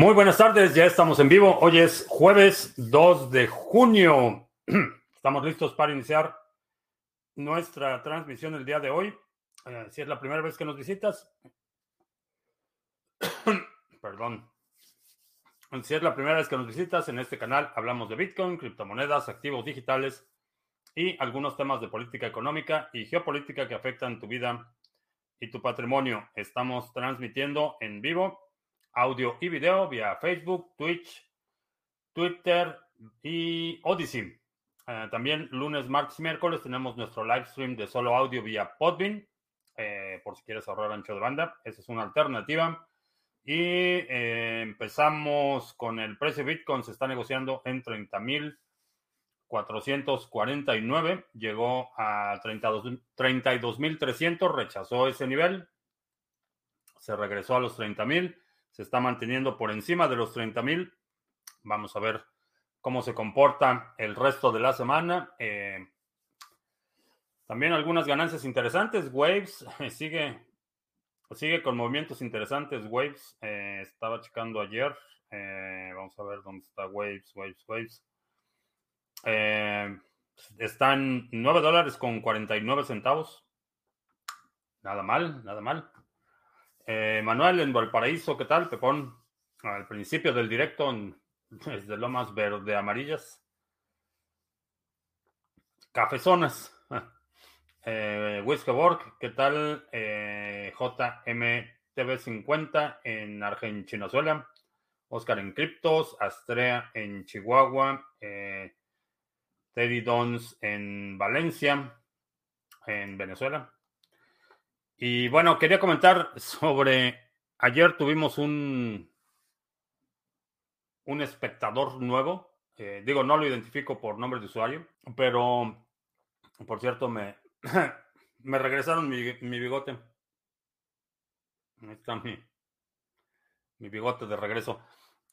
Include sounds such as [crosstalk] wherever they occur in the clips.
Muy buenas tardes, ya estamos en vivo. Hoy es jueves 2 de junio. [clears throat] Estamos listos para iniciar nuestra transmisión el día de hoy. Eh, si es la primera vez que nos visitas, [clears throat] perdón. Si es la primera vez que nos visitas en este canal, hablamos de Bitcoin, criptomonedas, activos digitales y algunos temas de política económica y geopolítica que afectan tu vida y tu patrimonio. Estamos transmitiendo en vivo audio y video vía Facebook, Twitch, Twitter y Odyssey. Eh, también lunes, martes y miércoles tenemos nuestro live stream de solo audio vía Podbean, eh, por si quieres ahorrar ancho de banda. Esa es una alternativa. Y eh, empezamos con el precio Bitcoin, se está negociando en 30.449, llegó a 32.300, rechazó ese nivel, se regresó a los 30.000 se está manteniendo por encima de los 30 mil. Vamos a ver cómo se comporta el resto de la semana. Eh, también algunas ganancias interesantes. Waves [laughs] sigue, sigue con movimientos interesantes. Waves eh, estaba checando ayer. Eh, vamos a ver dónde está Waves, Waves, Waves. están 9 dólares con 49 centavos. Nada mal, nada mal. Eh, Manuel en Valparaíso, ¿qué tal? Pepón, al principio del directo, desde [laughs] Lomas Verde Amarillas. Cafezonas. [laughs] Eh, Borg, ¿qué tal? Eh, JMTV50 en Argentina, Oscar en Criptos, Astrea en Chihuahua, eh, Teddy Dons en Valencia, en Venezuela. Y bueno, quería comentar sobre, ayer tuvimos un, un espectador nuevo. Eh, digo, no lo identifico por nombre de usuario, pero por cierto, me, [clears throat] me regresaron mi, bigote. Ahí está mi, mi bigote de regreso.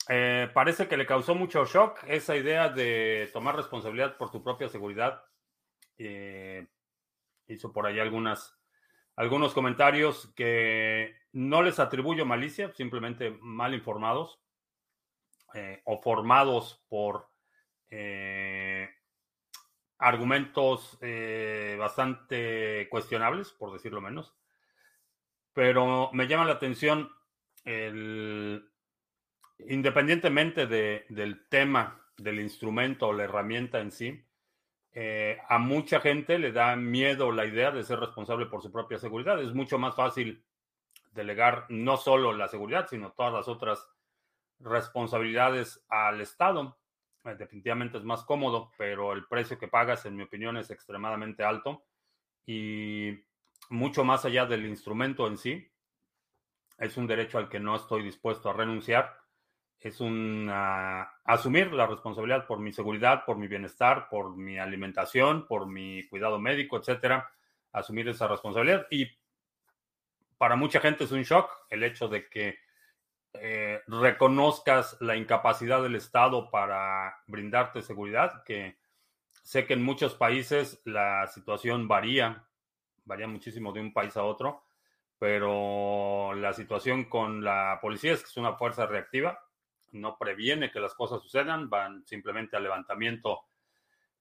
Eh, parece que le causó mucho shock esa idea de tomar responsabilidad por tu propia seguridad. Eh, hizo por ahí algunas algunos comentarios que no les atribuyo malicia, simplemente mal informados eh, o formados por eh, argumentos eh, bastante cuestionables, por decirlo menos. Pero me llama la atención independientemente del tema, del instrumento o la herramienta en sí, eh, a mucha gente le da miedo la idea de ser responsable por su propia seguridad. Es mucho más fácil delegar no solo la seguridad, sino todas las otras responsabilidades al Estado. Eh, definitivamente es más cómodo, pero el precio que pagas, en mi opinión, es extremadamente alto y mucho más allá del instrumento en sí. Es un derecho al que no estoy dispuesto a renunciar es un asumir la responsabilidad por mi seguridad, por mi bienestar, por mi alimentación, por mi cuidado médico, etcétera. Asumir esa responsabilidad. Y para mucha gente es un shock el hecho de que eh, reconozcas la incapacidad del Estado para brindarte seguridad, que sé que en muchos países la situación varía, varía muchísimo de un país a otro, pero la situación con la policía es que es una fuerza reactiva no previene que las cosas sucedan, van simplemente al levantamiento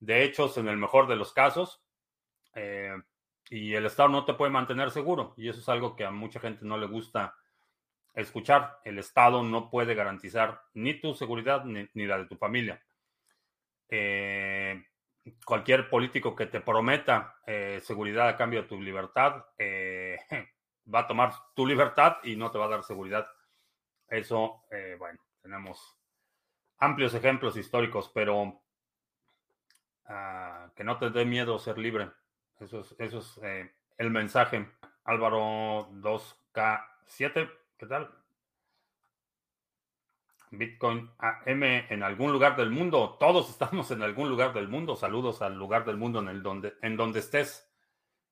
de hechos en el mejor de los casos. Eh, y el Estado no te puede mantener seguro. Y eso es algo que a mucha gente no le gusta escuchar. El Estado no puede garantizar ni tu seguridad ni, la de tu familia. Eh, cualquier político que te prometa eh, seguridad a cambio de tu libertad [laughs] va a tomar tu libertad y no te va a dar seguridad. Eso, bueno, tenemos amplios ejemplos históricos, pero ah, que no te dé miedo ser libre. Eso es, eso es eh, el mensaje. Álvaro 2K7, ¿qué tal? Bitcoin AM en algún lugar del mundo. Todos [laughs] estamos en algún lugar del mundo. Saludos al lugar del mundo en, el donde, en donde estés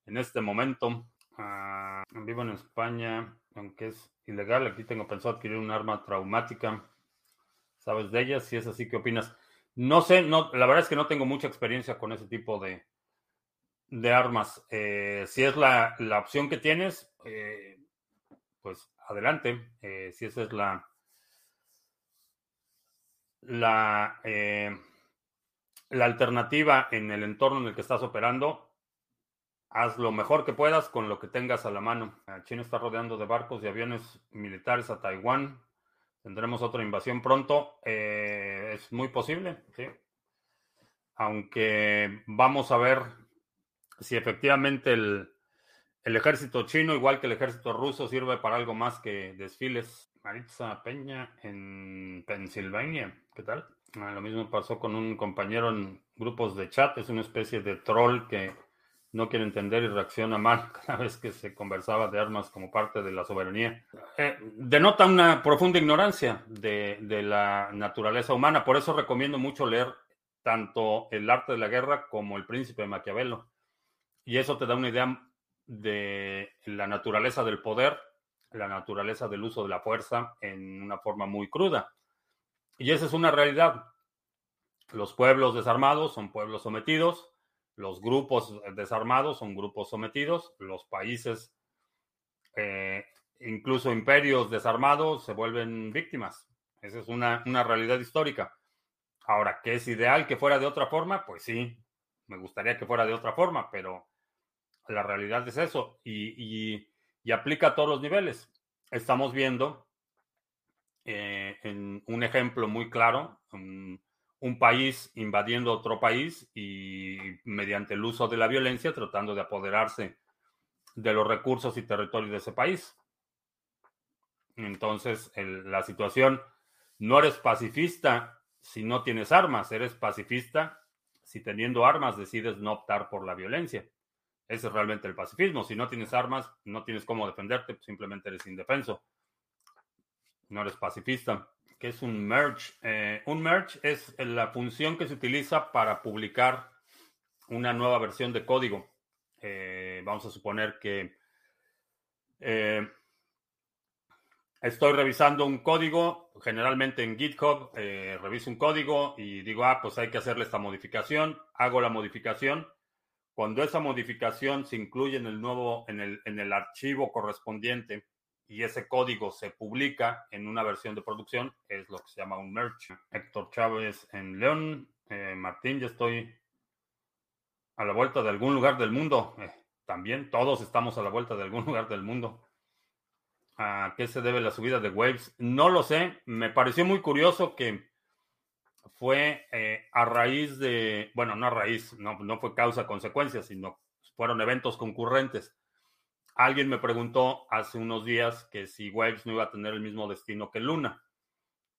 en este momento. Ah, vivo en España, aunque es ilegal. Aquí tengo pensado adquirir un arma traumática. ¿Sabes de ellas? Si es así, ¿qué opinas? No sé, no, la verdad es que no tengo mucha experiencia con ese tipo de, de armas. Eh, si es la, opción que tienes, eh, pues adelante. Eh, si esa es la, la, la alternativa en el entorno en el que estás operando, haz lo mejor que puedas con lo que tengas a la mano. China está rodeando de barcos y aviones militares a Taiwán. Tendremos otra invasión pronto. Eh, es muy posible, sí. Aunque vamos a ver si efectivamente el, ejército chino, igual que el ejército ruso, sirve para algo más que desfiles. Maritza Peña en Pensilvania, ¿qué tal? Ah, lo mismo pasó con un compañero en grupos de chat, es una especie de troll que no quiere entender y reacciona mal [laughs] cada vez que se conversaba de armas como parte de la soberanía. Eh, denota una profunda ignorancia de, de la naturaleza humana, por eso recomiendo mucho leer tanto El arte de la guerra como El príncipe de Maquiavelo. Y eso te da una idea de la naturaleza del poder la naturaleza del uso de la fuerza en una forma muy cruda. Y esa es una realidad. Los pueblos desarmados son pueblos sometidos, los grupos desarmados son grupos sometidos, los países, eh, incluso imperios desarmados, se vuelven víctimas. Esa es una, realidad histórica. Ahora, ¿qué es ideal que fuera de otra forma? Pues sí, me gustaría que fuera de otra forma, pero la realidad es eso. y y aplica a todos los niveles. Estamos viendo eh, en un ejemplo muy claro, país invadiendo otro país y mediante el uso de la violencia tratando de apoderarse de los recursos y territorios de ese país. Entonces, la situación, no eres pacifista si no tienes armas, eres pacifista si teniendo armas decides no optar por la violencia. Ese es realmente el pacifismo. Si no tienes armas, no tienes cómo defenderte, simplemente eres indefenso. No eres pacifista. ¿Qué es un merge? Eh, un merge es la función que se utiliza para publicar una nueva versión de código. Eh, vamos a suponer que eh, estoy revisando un código, generalmente en GitHub, reviso un código y digo, ah, pues hay que hacerle esta modificación, hago la modificación cuando esa modificación se incluye en el nuevo, en el, en el archivo correspondiente y ese código se publica en una versión de producción, es lo que se llama un merge. Héctor Chávez en León. Eh, Martín, ya estoy a la vuelta de algún lugar del mundo. Eh, también todos estamos a la vuelta de algún [laughs] lugar del mundo. ¿A qué se debe la subida de Waves? No lo sé. Me pareció muy curioso que fue eh, a raíz de, bueno, no a raíz, no, no fue causa-consecuencia, sino fueron eventos concurrentes. Alguien me preguntó hace unos días que si Waves no iba a tener el mismo destino que Luna,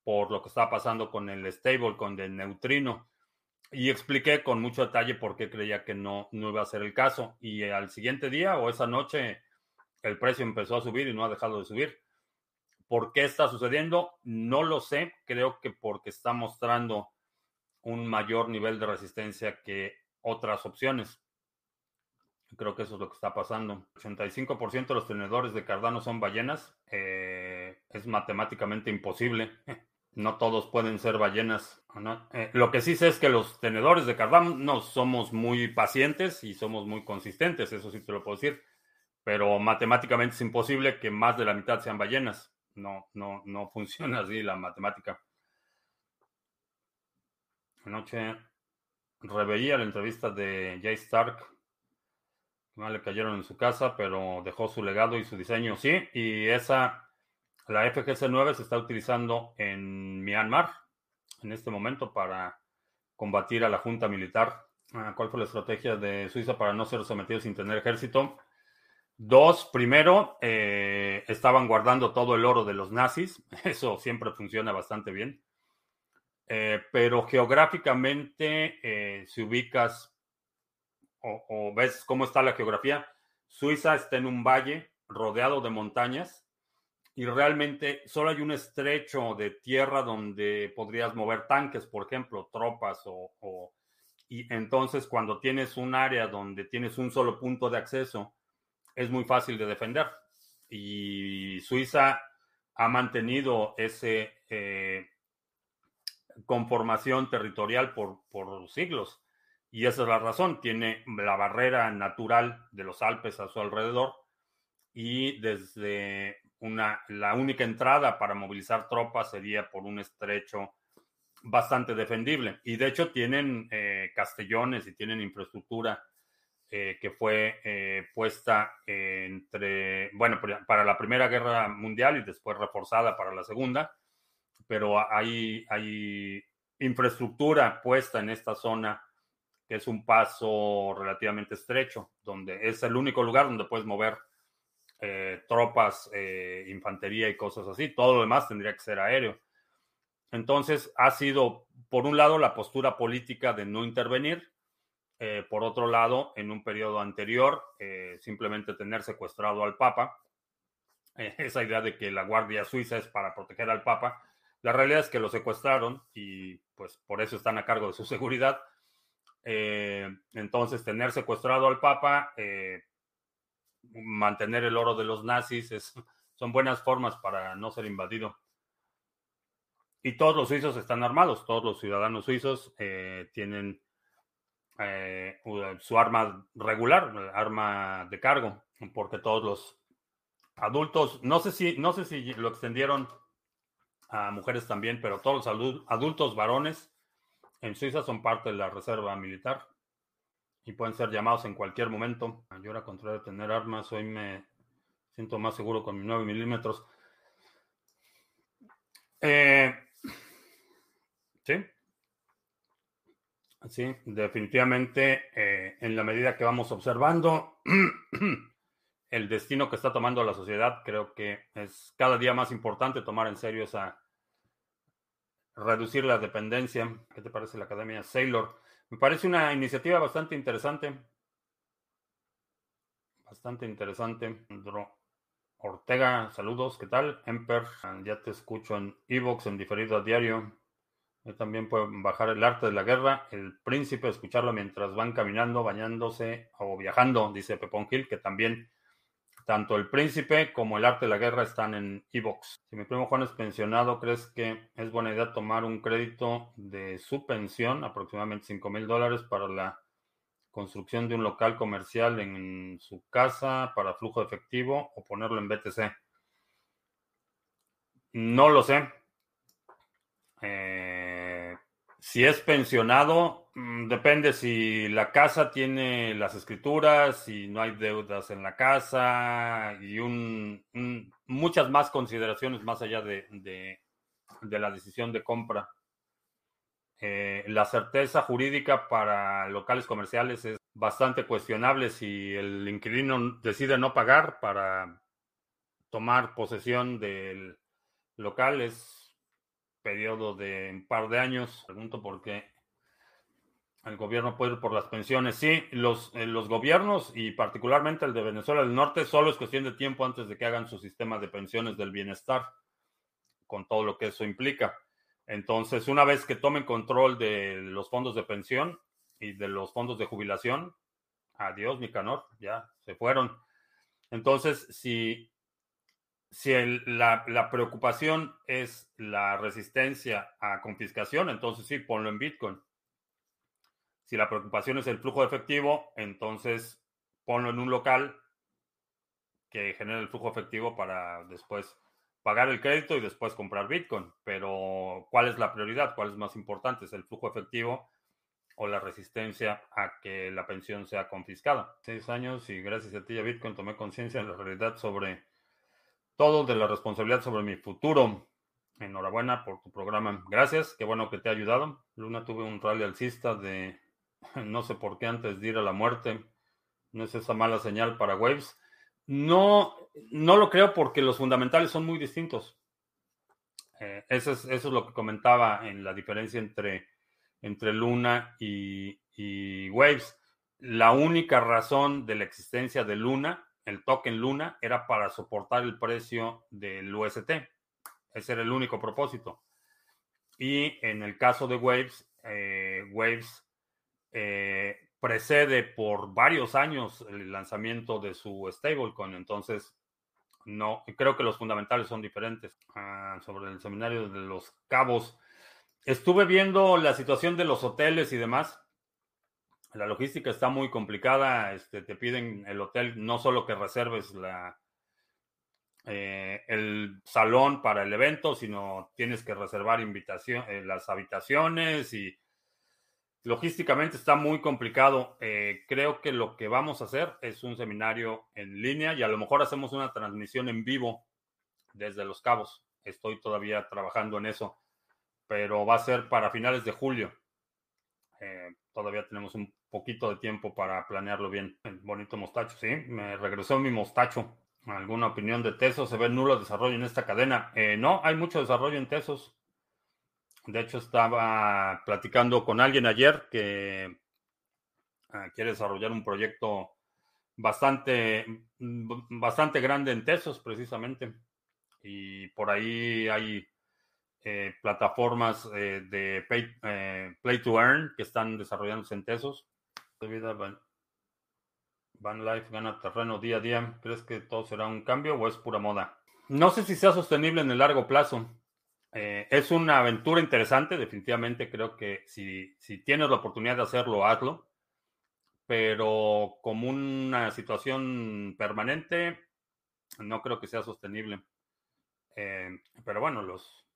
por lo que estaba pasando con el stable, con el neutrino. Y expliqué con mucho detalle por qué creía que no, no iba a ser el caso. Y al siguiente día o esa noche el precio empezó a subir y no ha dejado de subir. ¿Por qué está sucediendo? No lo sé. Creo que porque está mostrando un mayor nivel de resistencia que otras opciones. Creo que eso es lo que está pasando. 85% de los tenedores de Cardano son ballenas. Eh, es matemáticamente imposible. [laughs] No todos pueden ser ballenas. Eh, lo que sí sé es que los tenedores de Cardano no somos muy pacientes y somos muy consistentes. Eso sí te lo puedo decir. Pero matemáticamente es imposible que más de la mitad sean ballenas no, no, no [laughs] funciona así la matemática. Anoche reveía la entrevista de Jay Stark. Le cayeron en su casa, pero dejó su legado y su diseño, sí. Y esa, la FGC-9 se está utilizando en Myanmar en este momento para combatir a la junta militar. Ah, ¿Cuál fue la estrategia de Suiza para no ser sometido sin tener ejército? Dos, primero, eh, estaban guardando todo el oro de los nazis. [laughs] Eso siempre funciona bastante bien. Eh, pero geográficamente, eh, si ubicas o, ves cómo está la geografía, Suiza está en un valle rodeado de montañas y realmente solo hay un estrecho de tierra donde podrías mover tanques, por ejemplo, tropas o y entonces cuando tienes un área donde tienes un solo punto de acceso, es muy fácil de defender. Y Suiza ha mantenido ese eh, conformación territorial por, por siglos. Y esa es la razón. Tiene la barrera natural de los Alpes a su alrededor y desde una, la única entrada para movilizar tropas sería por un estrecho bastante defendible. Y de hecho tienen eh, castellones y tienen infraestructura eh, que fue eh, puesta entre, bueno, para la Primera Guerra Mundial y después reforzada para la Segunda, pero hay, hay infraestructura puesta en esta zona que es un paso relativamente estrecho, donde es el único lugar donde puedes mover tropas, infantería y cosas así. Todo lo demás tendría que ser aéreo. Entonces, ha sido, por un lado, la postura política de no intervenir, eh, por otro lado, en un periodo anterior, eh, simplemente tener secuestrado al Papa, eh, [laughs] esa idea de que la Guardia Suiza es para proteger al Papa, la realidad es que lo secuestraron y pues por eso están a cargo de su [laughs] seguridad. Entonces, tener secuestrado al Papa, mantener el oro de los nazis, [laughs] son buenas formas para no ser invadido. Y todos los suizos están armados, todos los ciudadanos suizos eh, tienen eh, su arma regular, arma de cargo, porque todos los adultos, no sé si, no sé si lo extendieron a mujeres también, pero todos los adultos varones en Suiza son parte de la reserva militar y pueden ser llamados en cualquier momento. Yo ahora, contrario de tener armas, hoy me siento más seguro con mi 9 milímetros. Eh, Sí. Sí, definitivamente, eh, en la medida que vamos observando [clears throat] el destino que está tomando la sociedad, creo que es cada día más importante tomar en serio esa reducir la dependencia. ¿Qué te parece la Academia Sailor? Me parece una iniciativa bastante interesante. Bastante interesante. Ortega, saludos, ¿qué tal? Emper, ya te escucho en Evox en diferido a diario también pueden bajar el arte de la guerra, el príncipe, escucharlo mientras van caminando, bañándose o viajando, dice Pepón Gil, que también tanto el príncipe como el arte de la guerra están en Evox. Si mi primo Juan es pensionado, ¿crees que es buena idea tomar un crédito de su pensión, aproximadamente 5 mil dólares, para la construcción de un local comercial en su casa para flujo de efectivo o ponerlo en BTC? No lo sé. Eh, si es pensionado, depende si la casa tiene las escrituras, si no hay deudas en la casa y un, muchas más consideraciones más allá de, la decisión de compra. Eh, la certeza jurídica para locales comerciales es bastante cuestionable si el inquilino decide no pagar para tomar posesión del local. Es periodo de un par de años. Pregunto por qué el gobierno puede ir por las pensiones. Sí, los, eh, los gobiernos y particularmente el de Venezuela del Norte solo es cuestión de tiempo antes de que hagan su sistema de pensiones del bienestar, con todo lo que eso implica. Entonces, una vez que tomen control de los fondos de pensión y de los fondos de jubilación, adiós, mi canor, ya se fueron. Entonces, si si la, preocupación es la resistencia a confiscación, entonces sí, ponlo en Bitcoin. Si la preocupación es el flujo efectivo, entonces ponlo en un local que genere el flujo efectivo para después pagar el crédito y después comprar Bitcoin. Pero, ¿cuál es la prioridad? ¿Cuál es más importante? ¿Es el flujo efectivo o la resistencia a que la pensión sea confiscada? Seis años y gracias a ti, a Bitcoin, tomé conciencia de la realidad sobre todo de la responsabilidad sobre mi futuro. Enhorabuena por tu programa. Gracias, qué bueno que te ha ayudado. Luna tuve un rally alcista de [laughs] no sé por qué antes de ir a la muerte. No es esa mala señal para Waves. No, no lo creo porque los fundamentales son muy distintos. Eh, eso, es, eso, es, lo que comentaba en la diferencia entre, entre Luna y, Waves. La única razón de la existencia de Luna el token Luna era para soportar el precio del UST. Ese era el único propósito. Y en el caso de Waves, eh, Waves eh, precede por varios años el lanzamiento de su stablecoin. Entonces, no, creo que los fundamentales son diferentes. Ah, sobre el seminario de los cabos. Estuve viendo la situación de los hoteles y demás la logística está muy complicada. Este, te piden el hotel no solo que reserves la, eh, el salón para el evento, sino tienes que reservar invitación, eh, las habitaciones y logísticamente está muy complicado. Eh, creo que lo que vamos a hacer es un seminario en línea y a lo mejor hacemos una transmisión en vivo desde Los Cabos. Estoy todavía trabajando en eso, pero va a ser para finales de julio. todavía tenemos un poquito de tiempo para planearlo bien. bonito mostacho, sí, me regresó mi mostacho. ¿Alguna opinión de Tesos? ¿Se ve nulo desarrollo en esta cadena? Eh, no, hay mucho desarrollo en Tesos. De hecho, estaba platicando con alguien ayer que ah, quiere desarrollar un proyecto bastante, mm, bastante grande en Tesos, precisamente. Y por ahí hay eh, plataformas eh, de Play to Earn que están desarrollándose en Tesos. Van Life gana terreno día a día. ¿Crees que todo será un cambio o es pura moda? No sé si sea sostenible en el largo plazo. Eh, es una aventura interesante, definitivamente creo que si, tienes la oportunidad de hacerlo, hazlo. Pero como una situación permanente, no creo que sea sostenible. Eh, pero bueno, los,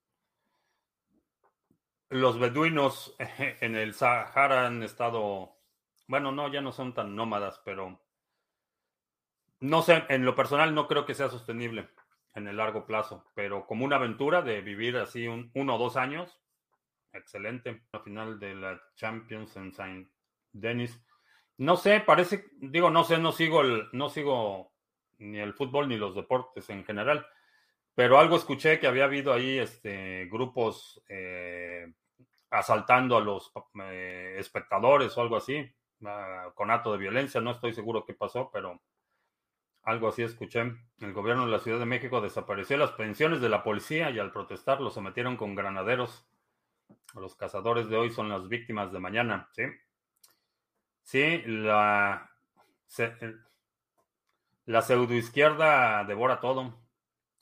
los beduinos [laughs] en el Sahara han estado, bueno, no, ya no son tan nómadas, pero no sé, en lo personal no creo que sea sostenible en el largo plazo, pero como una aventura de vivir así un, uno o dos años, excelente. La final de la Champions en Saint Denis. No sé, parece, digo, no sé, no sigo el, no sigo ni el fútbol ni los deportes en general, pero algo escuché que había habido ahí este, grupos eh, asaltando a los eh, espectadores o algo así, ah, con acto de violencia, no estoy seguro qué pasó, pero algo así escuché. El gobierno de la Ciudad de México desapareció las pensiones de la policía y al protestar los sometieron con granaderos. Los cazadores de hoy son las víctimas de mañana, ¿sí? Sí, la, la pseudoizquierda devora todo.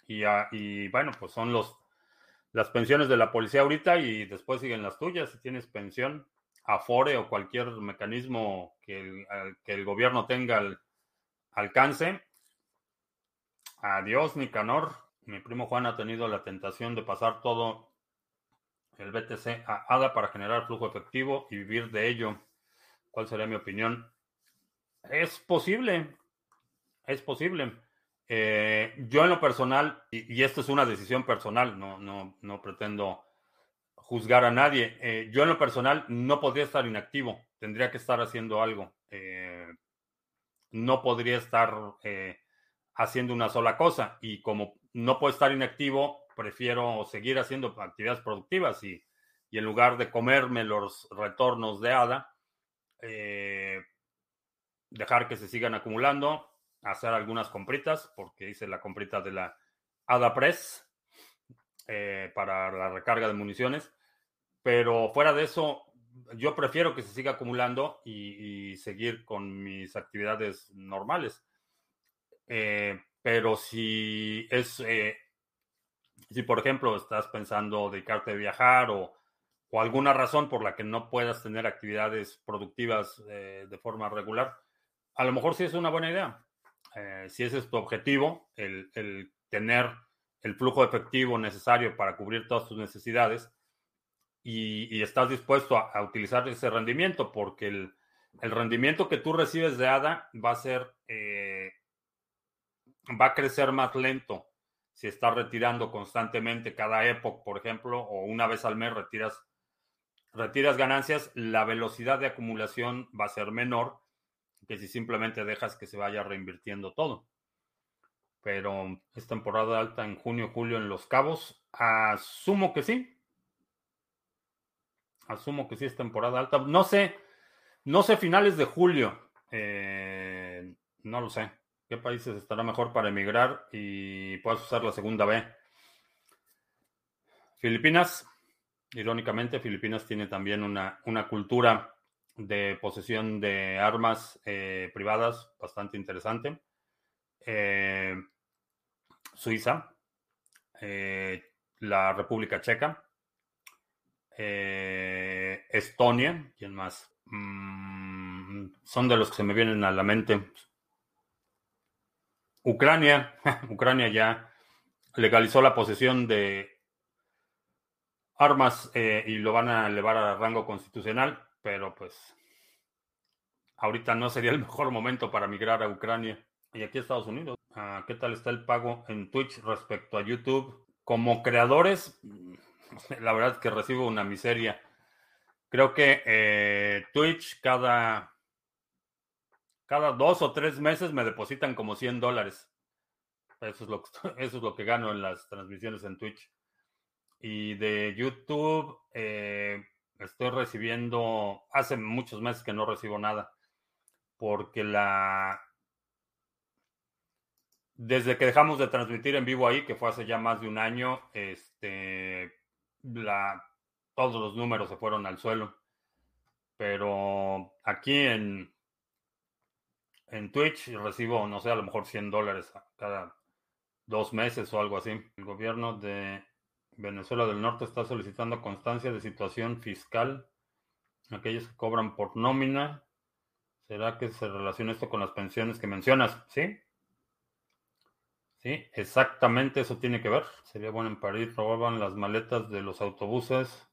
Y, y, bueno, pues son los las pensiones de la policía ahorita y después siguen las tuyas. Si tienes pensión, Afore o cualquier mecanismo que el, que el gobierno tenga al alcance, Adiós, Nicanor. Mi primo Juan ha tenido la tentación de pasar todo el BTC a ADA para generar flujo efectivo y vivir de ello. ¿Cuál sería mi opinión? Es posible, es posible. Eh, yo en lo personal, y, esto es una decisión personal, no, no, no pretendo juzgar a nadie. Eh, yo en lo personal no podría estar inactivo, tendría que estar haciendo algo. Eh, no podría estar haciendo una sola cosa y como no puedo estar inactivo, prefiero seguir haciendo actividades productivas y, en lugar de comerme los retornos de ADA, eh, dejar que se sigan acumulando, hacer algunas compritas, porque hice la comprita de la ADA Press eh, para la recarga de municiones, pero fuera de eso, yo prefiero que se siga acumulando y seguir con mis actividades normales. Eh, pero si es, eh, si por ejemplo estás pensando dedicarte a viajar o, o, alguna razón por la que no puedas tener actividades productivas eh, de forma regular, a lo mejor sí es una buena idea. si ese es tu objetivo, el, el, tener el flujo efectivo necesario para cubrir todas tus necesidades y, y estás dispuesto a, a, utilizar ese rendimiento, porque el, el, rendimiento que tú recibes de ADA va a ser va a crecer más lento si estás retirando constantemente cada época, por ejemplo, o una vez al mes retiras, retiras ganancias, la velocidad de acumulación va a ser menor que si simplemente dejas que se vaya reinvirtiendo todo. Pero es temporada alta en junio, julio en Los Cabos. Asumo que sí. Asumo que sí es temporada alta. No sé, no sé finales de julio. Eh, no lo sé. ¿Qué países estará mejor para emigrar y puedas usar la segunda B? Filipinas. Irónicamente, Filipinas tiene también una, una cultura de posesión de armas eh, privadas bastante interesante. Eh, Suiza, eh, la República Checa, Estonia, ¿quién más? Mm, son de los que se me vienen a la mente. Ucrania, [laughs] Ucrania ya legalizó la posesión de armas eh, y lo van a elevar a rango constitucional, pero pues ahorita no sería el mejor momento para migrar a Ucrania. Y aquí Estados Unidos, ah, ¿qué tal está el pago en Twitch respecto a YouTube? Como creadores, [laughs] la verdad es que recibo una miseria. Creo que eh, Twitch cada, cada dos o tres meses me depositan como 100 dólares. Eso es, lo que, [laughs] eso es lo que gano en las transmisiones en Twitch. Y de YouTube eh, estoy recibiendo, hace muchos meses que no recibo nada, porque la... Desde que dejamos de transmitir en vivo ahí, que fue hace ya más de un año, este, la, todos los números se fueron al suelo. Pero aquí en, en Twitch recibo, no sé, a lo mejor 100 dólares cada dos meses o algo así. El gobierno de Venezuela del Norte está solicitando constancia de situación fiscal. Aquellos que cobran por nómina. ¿Será que se relaciona esto con las pensiones que mencionas? Sí. Sí, exactamente eso tiene que ver. Sería bueno en París. Robaban las maletas de los autobuses.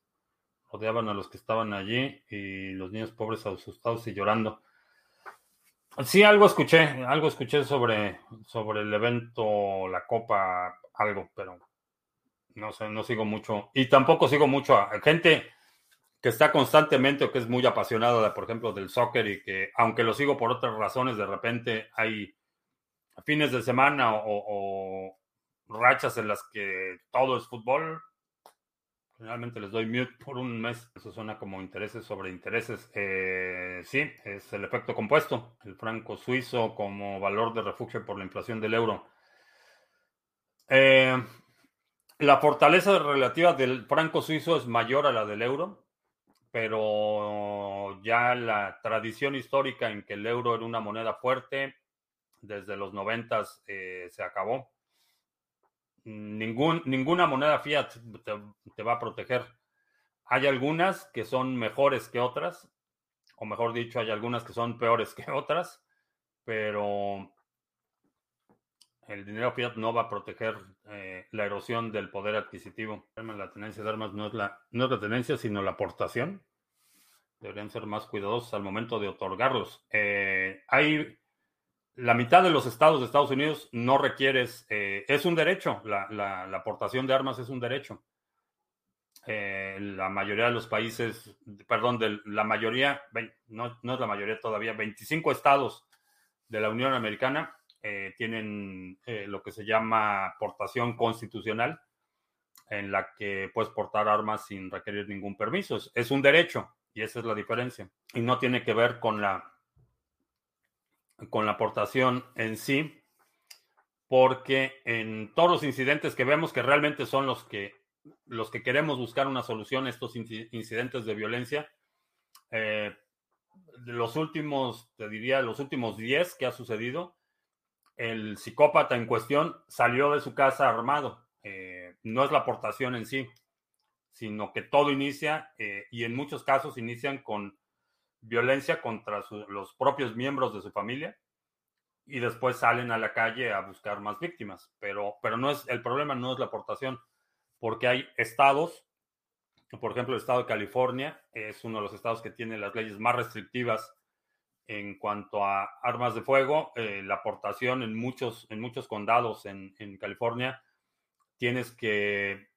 Rodeaban a los que estaban allí y los niños pobres asustados y llorando. Sí, algo escuché, algo escuché sobre, sobre el evento, la copa, algo, pero no sé, no sigo mucho. Y tampoco sigo mucho a gente que está constantemente o que es muy apasionada, por ejemplo, del soccer y que, aunque lo sigo por otras razones, de repente hay fines de semana o rachas en las que todo es fútbol, Generalmente les doy mute por un mes. Eso suena como intereses sobre intereses. Eh, sí, es el efecto compuesto. El franco suizo como valor de refugio por la inflación del euro. Eh, la fortaleza relativa del franco suizo es mayor a la del euro, pero ya la tradición histórica en que el euro era una moneda fuerte desde los noventas eh, se acabó. Ningún, ninguna moneda fiat te, va a proteger. Hay algunas que son mejores que otras, o mejor dicho, hay algunas que son peores que otras, pero el dinero fiat no va a proteger eh, la erosión del poder adquisitivo. La tenencia de armas no es la, no es la tenencia, sino la aportación. Deberían ser más cuidadosos al momento de otorgarlos. Eh, hay la mitad de los estados de Estados Unidos no requieres, eh, es un derecho, la, aportación de armas es un derecho. Eh, la mayoría de los países, perdón, de la mayoría, no, no, es la mayoría todavía, 25 estados de la Unión Americana eh, tienen lo que se llama aportación constitucional, en la que puedes portar armas sin requerir ningún permiso. es un derecho y esa es la diferencia. Y no tiene que ver con la con la aportación en sí, porque en todos los incidentes que vemos que realmente son los que, los que queremos buscar una solución, estos incidentes de violencia, eh, los últimos, te diría, los últimos 10 que ha sucedido, el psicópata en cuestión salió de su casa armado. Eh, no es la aportación en sí, sino que todo inicia eh, y en muchos casos inician con violencia contra los propios miembros de su familia y después salen a la calle a buscar más víctimas. Pero, pero no es, el problema no es la aportación, porque hay estados, por ejemplo, el estado de California es uno de los estados que tiene las leyes más restrictivas en cuanto a armas de fuego. Eh, la aportación en muchos, en muchos condados en, en California tienes que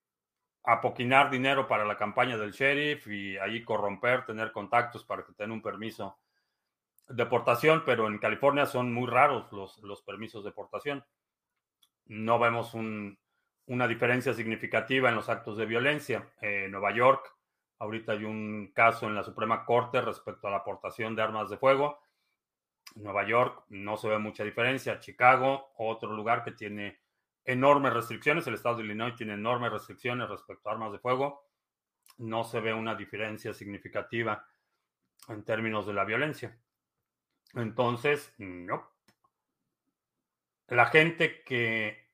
apoquinar dinero para la campaña del sheriff y ahí corromper, tener contactos para que tengan un permiso de portación, pero en California son muy raros los, los permisos de portación. No vemos una diferencia significativa en los actos de violencia. En Nueva York, ahorita hay un caso en la Suprema Corte respecto a la aportación de armas de fuego. Nueva York no se ve mucha diferencia. Chicago, otro lugar que tiene enormes restricciones. El estado de Illinois tiene enormes restricciones respecto a armas de fuego. No se ve una diferencia significativa en términos de la violencia. Entonces, no. La gente que,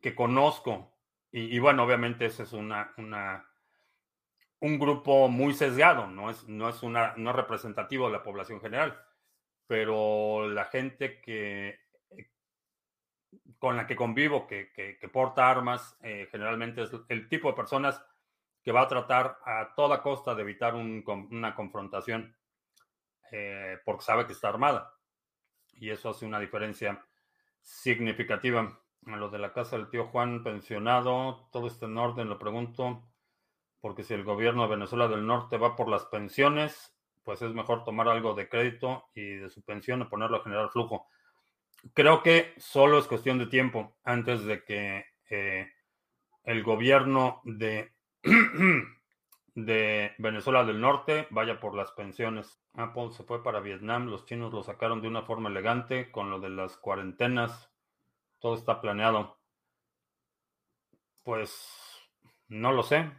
que conozco, y, bueno, obviamente ese es una, un grupo muy sesgado, no es, no, es una, no es representativo de la población general, pero la gente que con la que convivo, que, porta armas, eh, generalmente es el tipo de personas que va a tratar a toda costa de evitar una confrontación, eh, porque sabe que está armada. Y eso hace una diferencia significativa. A lo de la casa del tío Juan pensionado, todo está en orden, lo pregunto, porque si el gobierno de Venezuela del Norte va por las pensiones, pues es mejor tomar algo de crédito y de su pensión y ponerlo a generar flujo. Creo que solo es cuestión de tiempo antes de que eh, el gobierno de, [clears throat] de Venezuela del Norte vaya por las pensiones. Apple se fue para Vietnam, los chinos lo sacaron de una forma elegante con lo de las cuarentenas, todo está planeado. Pues no lo sé,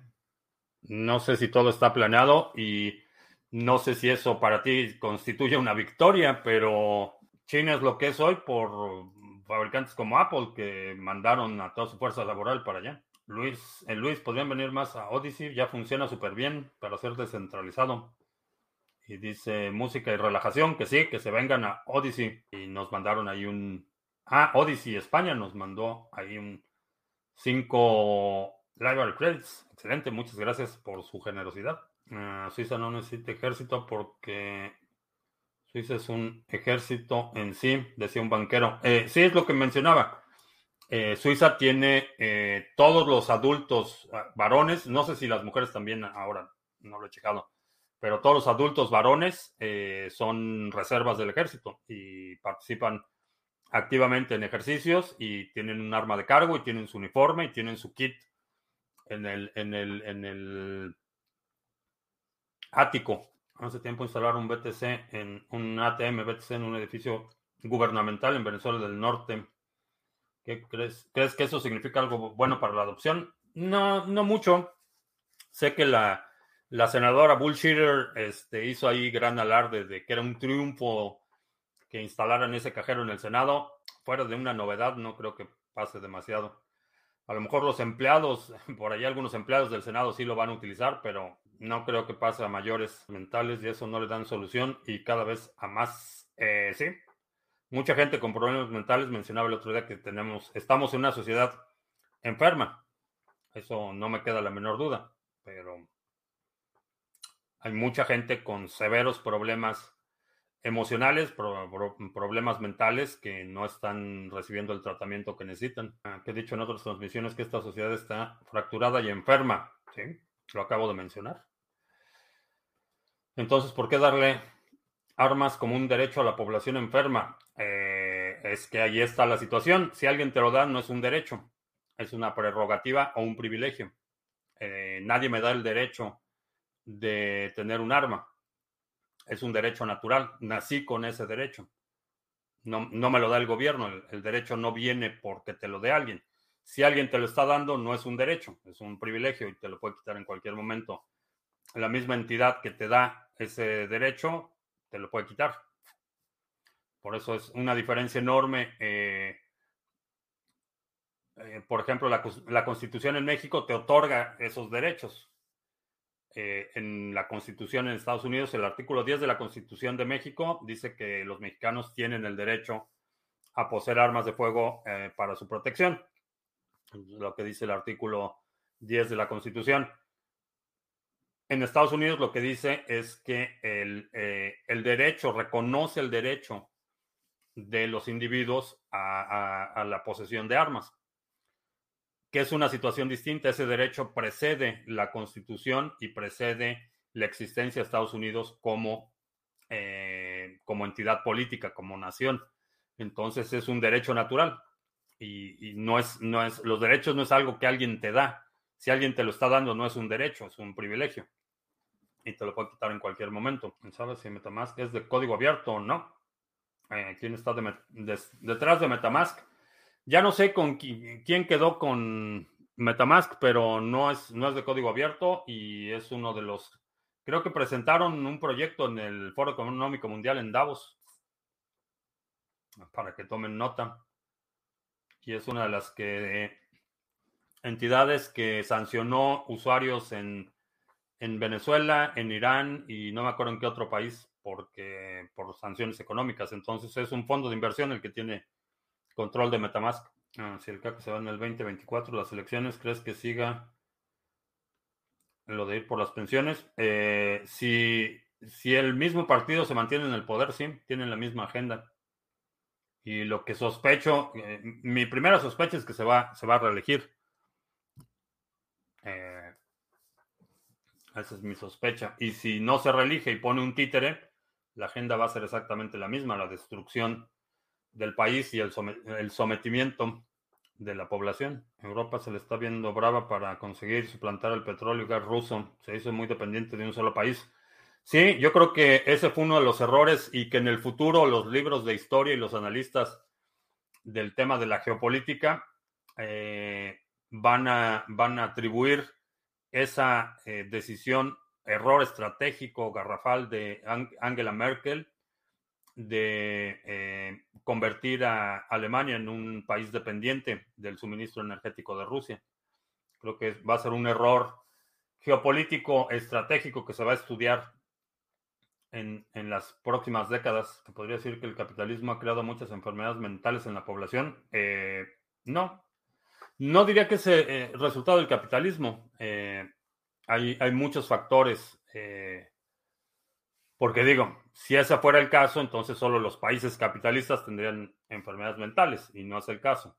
no sé si todo está planeado y no sé si eso para ti constituye una victoria, pero China es lo que es hoy por fabricantes como Apple que mandaron a toda su fuerza laboral para allá. Luis, eh, Luis, podrían venir más a Odyssey, ya funciona súper bien para ser descentralizado. Y dice música y relajación, que sí, que se vengan a Odyssey. Y nos mandaron ahí un... Ah, Odyssey España nos mandó ahí un 5 library credits. Excelente, muchas gracias por su generosidad. Uh, Suiza no necesita ejército porque Suiza es un ejército en sí, decía un banquero. Eh, sí, es lo que mencionaba. Eh, Suiza tiene eh, todos los adultos ah, varones, no sé si las mujeres también ahora, no lo he checado, pero todos los adultos varones son reservas del ejército y participan activamente en ejercicios y tienen un arma de cargo y tienen su uniforme y tienen su kit en el, en el, en el ático. Hace tiempo instalaron un BTC en un ATM BTC en un edificio gubernamental en Venezuela del Norte. ¿Qué crees? ¿Crees que eso significa algo bueno para la adopción? No, no mucho. Sé que la, senadora Bullshitter este, hizo ahí gran alarde de que era un triunfo que instalaran ese cajero en el Senado. Fuera de una novedad, no creo que pase demasiado. A lo mejor los empleados, [laughs] por ahí algunos empleados del Senado sí lo van a utilizar, pero no creo que pase a mayores mentales y eso no le dan solución y cada vez a más, eh, sí. Mucha gente con problemas mentales mencionaba el otro día que tenemos, estamos en una sociedad enferma. Eso no me queda la menor duda, pero hay mucha gente con severos problemas emocionales, problemas mentales que no están recibiendo el tratamiento que necesitan. Ah, que he dicho en otras transmisiones que esta sociedad está fracturada y enferma. ¿sí? Lo acabo de mencionar. Entonces, ¿por qué darle armas como un derecho a la población enferma? Eh, es que ahí está la situación. Si alguien te lo da, no es un derecho, es una prerrogativa o un privilegio. Eh, nadie me da el derecho de tener un arma. Es un derecho natural. Nací con ese derecho. No, no me lo da el gobierno. el derecho no viene porque te lo dé alguien. Si alguien te lo está dando, no es un derecho, es un privilegio y te lo puede quitar en cualquier momento. La misma entidad que te da ese derecho, te lo puede quitar. Por eso es una diferencia enorme. Eh, eh, por ejemplo, la, Constitución en México te otorga esos derechos. Eh, en la Constitución en Estados Unidos, el artículo 10 de la Constitución de México dice que los mexicanos tienen el derecho a poseer armas de fuego para su protección lo que dice el artículo 10 de la Constitución. En Estados Unidos lo que dice es que el, eh, derecho, reconoce el derecho de los individuos a, la posesión de armas, que es una situación distinta. Ese derecho precede la Constitución y precede la existencia de Estados Unidos como, eh, como entidad política, como nación. Entonces es un derecho natural y, no, es, no es, los derechos no es algo que alguien te da. Si alguien te lo está dando, no es un derecho, es un privilegio. Y te lo puede quitar en cualquier momento. ¿Sabes si Metamask es de código abierto o no? Eh, ¿Quién está detrás de Metamask? Ya no sé con quién quedó con Metamask, pero no es, no es de código abierto y es uno de los... Creo que presentaron un proyecto en el Foro Económico Mundial en Davos. Para que tomen nota y es una de las que entidades que sancionó usuarios en, Venezuela, en Irán y no me acuerdo en qué otro país porque por sanciones económicas. Entonces es un fondo de inversión el que tiene control de Metamask. Ah, si el CAC se va en el 2024, las elecciones, ¿crees que siga lo de ir por las pensiones? Eh, si, si el mismo partido se mantiene en el poder, sí, tienen la misma agenda. Y lo que sospecho, eh, mi primera sospecha es que se va, se va a reelegir. Eh, esa es mi sospecha. Y si no se reelige y pone un títere, la agenda va a ser exactamente la misma, la destrucción del país y el, sometimiento de la población. Europa se le está viendo brava para conseguir suplantar el petróleo y gas ruso. Se hizo muy dependiente de un solo país. Sí, yo creo que ese fue uno de los errores y que en el futuro los libros de historia y los analistas del tema de la geopolítica eh, van, a, van a atribuir esa eh, decisión, error estratégico garrafal de Angela Merkel de eh, convertir a Alemania en un país dependiente del suministro energético de Rusia. Creo que va a ser un error geopolítico estratégico que se va a estudiar en, las próximas décadas. Se podría decir que el capitalismo ha creado muchas enfermedades mentales en la población. Eh, no, no diría que es eh, resultado del capitalismo. Eh, hay, hay, muchos factores. Eh, porque digo, si ese fuera el caso, entonces solo los países capitalistas tendrían enfermedades mentales y no es el caso.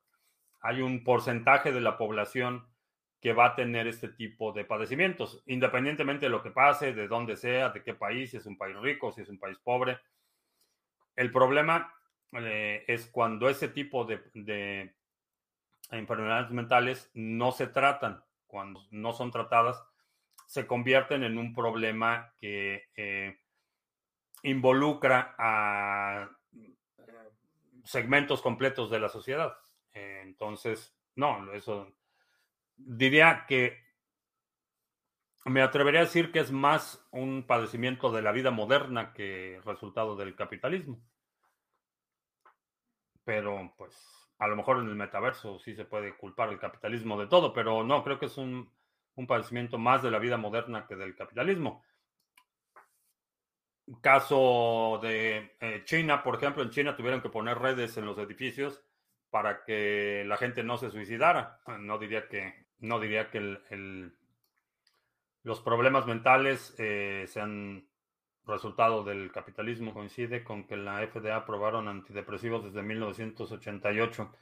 Hay un porcentaje de la población que va a tener este tipo de padecimientos, independientemente de lo que pase, de dónde sea, de qué país, si es un país rico, si es un país pobre. El problema es cuando ese tipo de, de enfermedades mentales no se tratan, cuando no son tratadas, se convierten en un problema que eh, involucra a eh, segmentos completos de la sociedad. entonces, no, eso diría que me atrevería a decir que es más un padecimiento de la vida moderna que resultado del capitalismo. Pero pues a lo mejor en el metaverso sí se puede culpar el capitalismo de todo, pero no, creo que es un, padecimiento más de la vida moderna que del capitalismo. Caso de eh, China, por ejemplo, en China tuvieron que poner redes en los edificios para que la gente no se suicidara. No diría que, no diría que los problemas mentales eh, sean resultado del capitalismo coincide con que la FDA aprobaron antidepresivos desde 1988.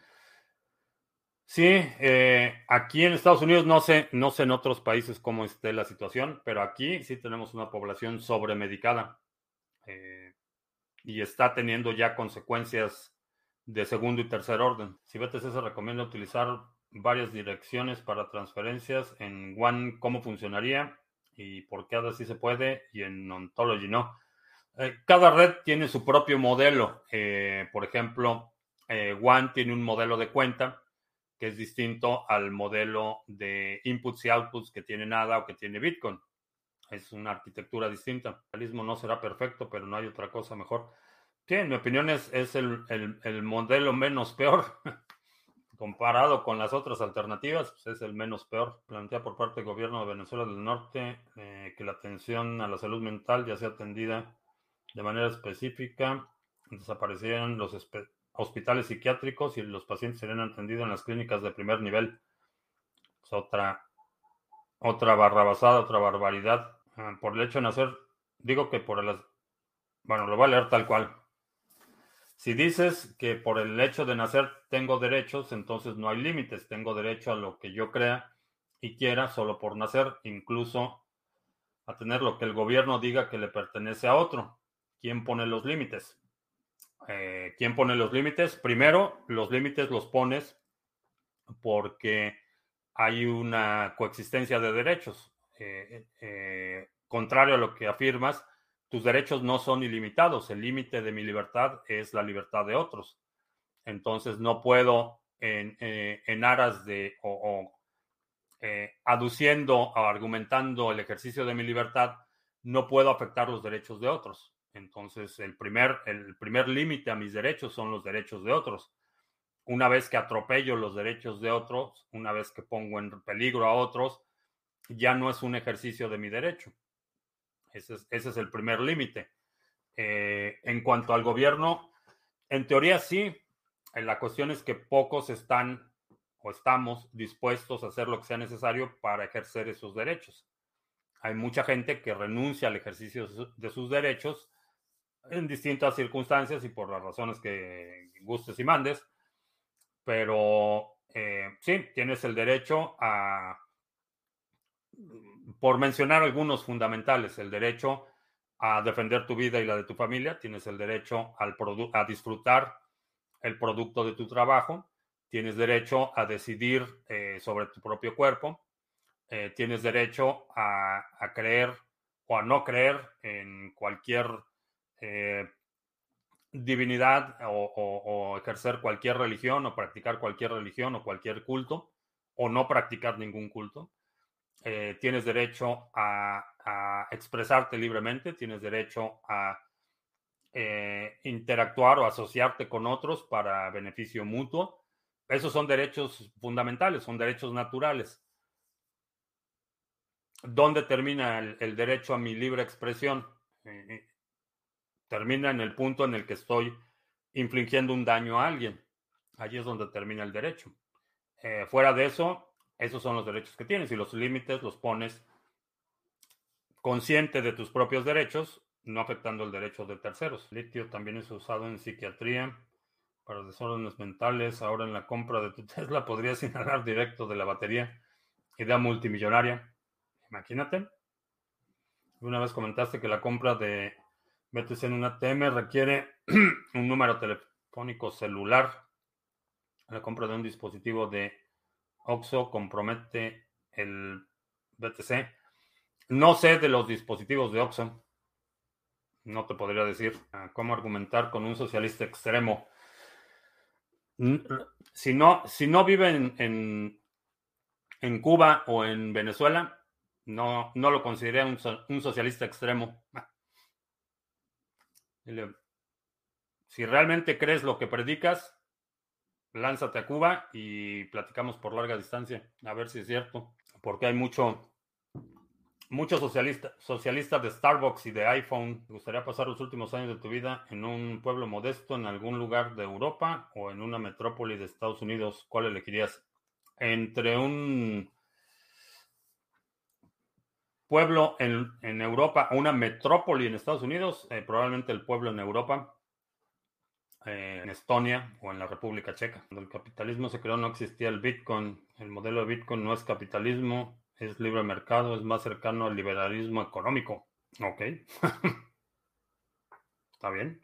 Sí, eh, aquí en Estados Unidos no sé, no sé en otros países cómo esté la situación, pero aquí sí tenemos una población sobremedicada eh, y está teniendo ya consecuencias de segundo y tercer orden. Si BTC se recomienda utilizar varias direcciones para transferencias en One, ¿cómo funcionaría? y por qué ahora sí se puede y en Ontology no. Eh, cada red tiene su propio modelo. Eh, por ejemplo, eh, One tiene un modelo de cuenta que es distinto al modelo de inputs y outputs que tiene nada o que tiene Bitcoin. Es una arquitectura distinta. El capitalismo no será perfecto, pero no hay otra cosa mejor. Sí, en mi opinión es, el, el modelo menos peor. [laughs] comparado con las otras alternativas, pues es el menos peor. Plantea por parte del gobierno de Venezuela del Norte eh, que la atención a la salud mental ya sea atendida de manera específica, desaparecieran los hospitales psiquiátricos y los pacientes serían atendidos en las clínicas de primer nivel. Es otra, otra barrabasada, otra barbaridad. Ah, por el hecho de nacer, digo que por las... Bueno, lo voy a leer tal cual. Si dices que por el hecho de nacer tengo derechos, entonces no hay límites. Tengo derecho a lo que yo crea y quiera solo por nacer, incluso a tener lo que el gobierno diga que le pertenece a otro. ¿Quién pone los límites? Eh, ¿Quién pone los límites? Primero, los límites los pones porque hay una coexistencia de derechos. Eh, eh, contrario a lo que afirmas, tus derechos no son ilimitados. El límite de mi libertad es la libertad de otros. Entonces no puedo en, eh, aras de o, eh, aduciendo o argumentando el ejercicio de mi libertad, no puedo afectar los derechos de otros. Entonces el primer, el primer límite a mis derechos son los derechos de otros. Una vez que atropello los derechos de otros, una vez que pongo en peligro a otros, ya no es un ejercicio de mi derecho. Ese es, el primer límite. Eh, en cuanto al gobierno, en teoría sí, La cuestión es que pocos están o estamos dispuestos a hacer lo que sea necesario para ejercer esos derechos. Hay mucha gente que renuncia al ejercicio de sus derechos en distintas circunstancias y por las razones que gustes y mandes, pero eh, sí, tienes el derecho a, por mencionar algunos fundamentales, el derecho a defender tu vida y la de tu familia, tienes el derecho al a disfrutar el producto de tu trabajo, tienes derecho a decidir eh, sobre tu propio cuerpo, eh, tienes derecho a, creer o a no creer en cualquier eh, divinidad o, ejercer cualquier religión o practicar cualquier religión o cualquier culto o no practicar ningún culto. Tienes derecho a, expresarte libremente, tienes derecho a interactuar o asociarte con otros para beneficio mutuo esos son derechos fundamentales, son derechos naturales. ¿Dónde termina el, derecho a mi libre expresión? Eh, eh, termina en el punto en el que estoy infligiendo un daño a alguien. Allí es donde termina el derecho. Eh, fuera de eso, esos son los derechos que tienes y los límites los pones consciente de tus propios derechos, no afectando el derecho de terceros. litio también es usado en psiquiatría para desórdenes mentales. Ahora en la compra de tu [laughs] Tesla podrías inhalar directo de la batería. Idea multimillonaria. Imagínate. Una vez comentaste que la compra de BTC en una ATM requiere [clears throat] un número telefónico celular. La compra de un dispositivo de OXO compromete el BTC. No sé de los dispositivos de OXO. No te podría decir ah, cómo argumentar con un socialista extremo si no, si no vive en, en, Cuba o en Venezuela, no, no lo consideré un, un socialista extremo. [laughs] Si realmente crees lo que predicas, lánzate a Cuba y platicamos por larga distancia, a ver si es cierto, porque hay mucho, Muchos socialistas socialista de Starbucks y de iPhone. ¿Te gustaría pasar los últimos años de tu vida en un pueblo modesto, en algún lugar de Europa o en una metrópoli de Estados Unidos? ¿Cuál elegirías? Entre un pueblo en, Europa o una metrópoli en Estados Unidos, eh, probablemente el pueblo en Europa, eh, en Estonia o en la República Checa. Cuando el capitalismo se creó no existía el Bitcoin. El modelo de Bitcoin no es capitalismo, es libre mercado, es más cercano al liberalismo económico. Ok. [laughs] Está bien.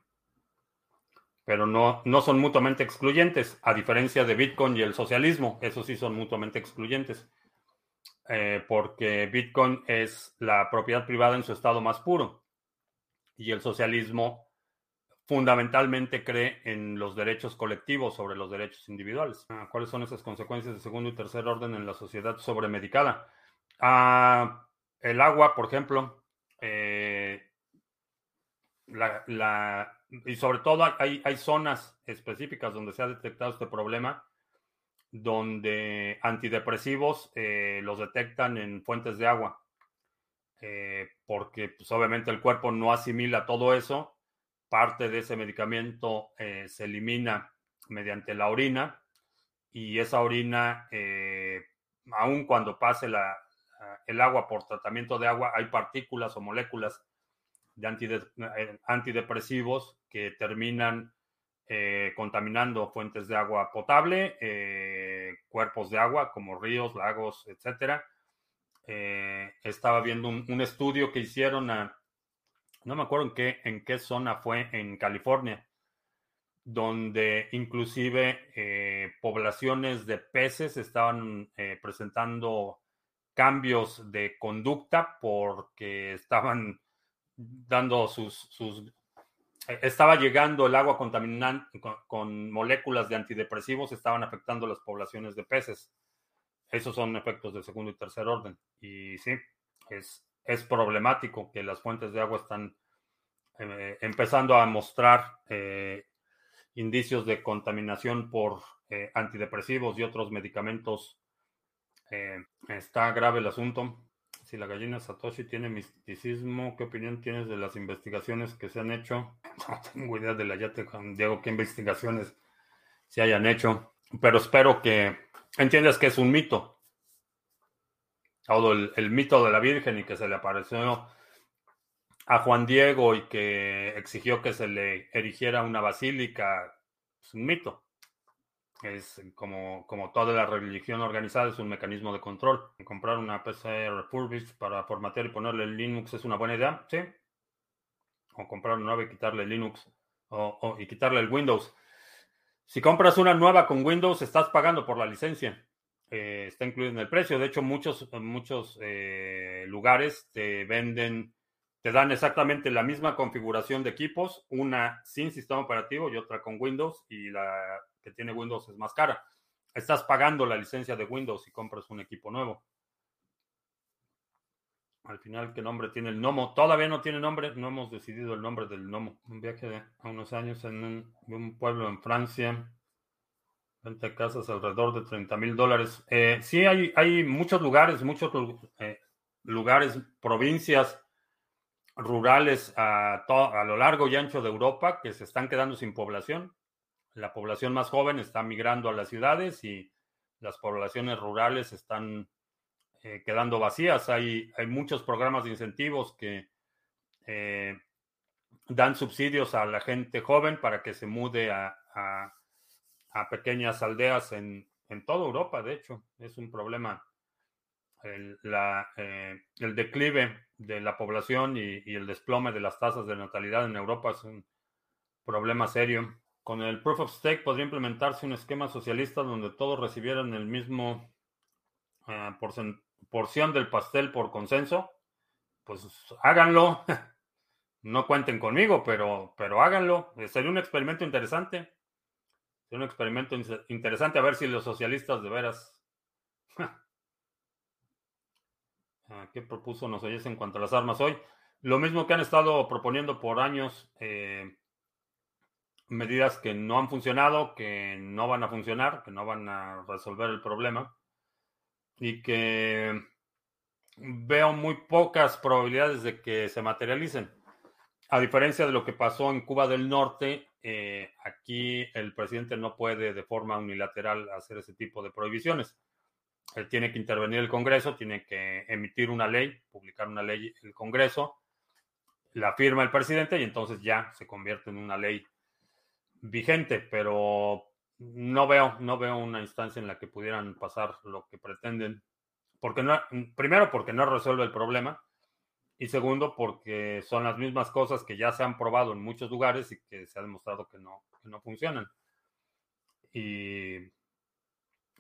Pero no, no son mutuamente excluyentes, a diferencia de Bitcoin y el socialismo. Esos sí son mutuamente excluyentes. Eh, porque Bitcoin es la propiedad privada en su estado más puro. Y el socialismo fundamentalmente cree en los derechos colectivos sobre los derechos individuales. Ah, ¿Cuáles son esas consecuencias de segundo y tercer orden en la sociedad sobremedicada? Ah, el agua, por ejemplo, eh, y sobre todo hay, hay, zonas específicas donde se ha detectado este problema, donde antidepresivos eh, los detectan en fuentes de agua, eh, porque pues, obviamente el cuerpo no asimila todo eso, parte de ese medicamento se elimina mediante la orina y esa orina, aun cuando pase la, el agua por tratamiento de agua, hay partículas o moléculas de eh, antidepresivos que terminan eh, contaminando fuentes de agua potable, eh, cuerpos de agua como ríos, lagos, etcétera. estaba viendo un, estudio que hicieron a, no me acuerdo en qué, en qué zona fue, en California, donde inclusive poblaciones de peces estaban presentando cambios de conducta porque estaban dando sus, sus eh, estaba llegando el agua contaminante con, moléculas de antidepresivos, estaban afectando las poblaciones de peces. Esos son efectos de segundo y tercer orden. Y sí, es, es problemático que las fuentes de agua están eh, empezando a mostrar eh, indicios de contaminación por antidepresivos y otros medicamentos eh, está grave el asunto. Si la gallina Satoshi tiene misticismo, ¿qué opinión tienes de las investigaciones que se han hecho? [laughs] No tengo idea de la yate, Diego, qué investigaciones se hayan hecho. Pero espero que entiendas que es un mito. Todo el, mito de la Virgen y que se le apareció a Juan Diego y que exigió que se le erigiera una basílica, es un mito. Es como, como toda la religión organizada, es un mecanismo de control. Comprar una PC refurbished para formatear y ponerle Linux es una buena idea, sí. O comprar una nueva y quitarle Linux o, y quitarle el Windows. Si compras una nueva con Windows, estás pagando por la licencia. Eh, está incluido en el precio. De hecho, muchos, muchos eh, lugares te venden, te dan exactamente la misma configuración de equipos, una sin sistema operativo y otra con Windows, y la que tiene Windows es más cara. Estás pagando la licencia de Windows si compras un equipo nuevo. Al final, ¿qué nombre tiene el Nomo? Todavía no tiene nombre, no hemos decidido el nombre del Nomo. Un viaje de unos años en un, pueblo en Francia. 20 casas alrededor de 30 mil dólares. Eh, sí, hay, hay muchos lugares, muchos eh, lugares, provincias rurales a, a lo largo y ancho de Europa que se están quedando sin población. La población más joven está migrando a las ciudades y las poblaciones rurales están eh, quedando vacías. Hay, hay muchos programas de incentivos que eh, dan subsidios a la gente joven para que se mude a, pequeñas aldeas en, toda Europa, de hecho. Es un problema. El, eh, declive de la población y, y, el desplome de las tasas de natalidad en Europa es un problema serio. Con el Proof of Stake podría implementarse un esquema socialista donde todos recibieran el mismo porcentaje porción del pastel por consenso, pues háganlo. [laughs] No cuenten conmigo, pero, pero háganlo. Sería un experimento interesante. Sería un experimento interesante a ver si los socialistas de veras. [laughs] ¿Qué propuso nos en cuanto a las armas hoy? Lo mismo que han estado proponiendo por años, eh, medidas que no han funcionado, que no van a funcionar, que no van a resolver el problema y que veo muy pocas probabilidades de que se materialicen. A diferencia de lo que pasó en Cuba del Norte, eh, aquí el presidente no puede de forma unilateral hacer ese tipo de prohibiciones. Él tiene que intervenir el Congreso, tiene que emitir una ley, publicar una ley el Congreso, la firma el presidente y entonces ya se convierte en una ley vigente, pero no veo, no veo una instancia en la que pudieran pasar lo que pretenden porque no, primero porque no resuelve el problema y segundo porque son las mismas cosas que ya se han probado en muchos lugares y que se ha demostrado que no, no funcionan. Y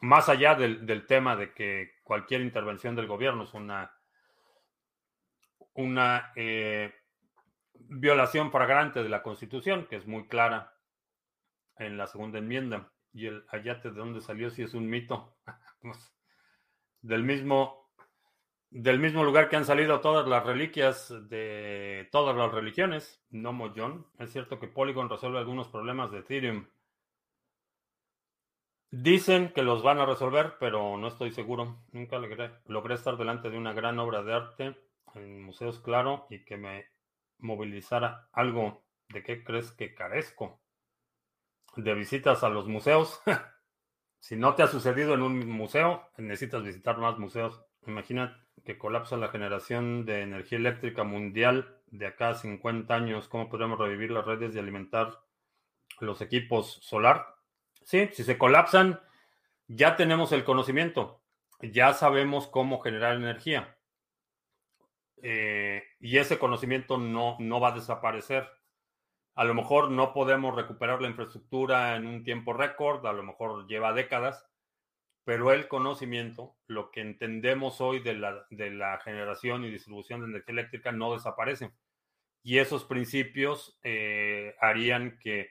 más allá del, tema de que cualquier intervención del gobierno es una, una eh, violación flagrante de la Constitución, que es muy clara en la segunda enmienda. Y el ayate de dónde salió si es un mito. [laughs] Pues, del mismo, del mismo lugar que han salido todas las reliquias de todas las religiones, Nomo John. Es cierto que Polygon resuelve algunos problemas de Ethereum. Dicen que los van a resolver, pero no estoy seguro. Nunca logré, logré estar delante de una gran obra de arte en museos, claro, y que me movilizara algo. ¿De qué crees que carezco? ¿De visitas a los museos? [laughs] Si no te ha sucedido en un museo, necesitas visitar más museos. Imagina que colapsa la generación de energía eléctrica mundial de acá a 50 años. ¿Cómo podríamos revivir las redes y alimentar los equipos solar? Sí, si se colapsan, ya tenemos el conocimiento. Ya sabemos cómo generar energía. Eh, y ese conocimiento no, no va a desaparecer. A lo mejor no podemos recuperar la infraestructura en un tiempo récord, a lo mejor lleva décadas, pero el conocimiento, lo que entendemos hoy de la, de la generación y distribución de energía eléctrica no desaparece. Y esos principios eh, harían que,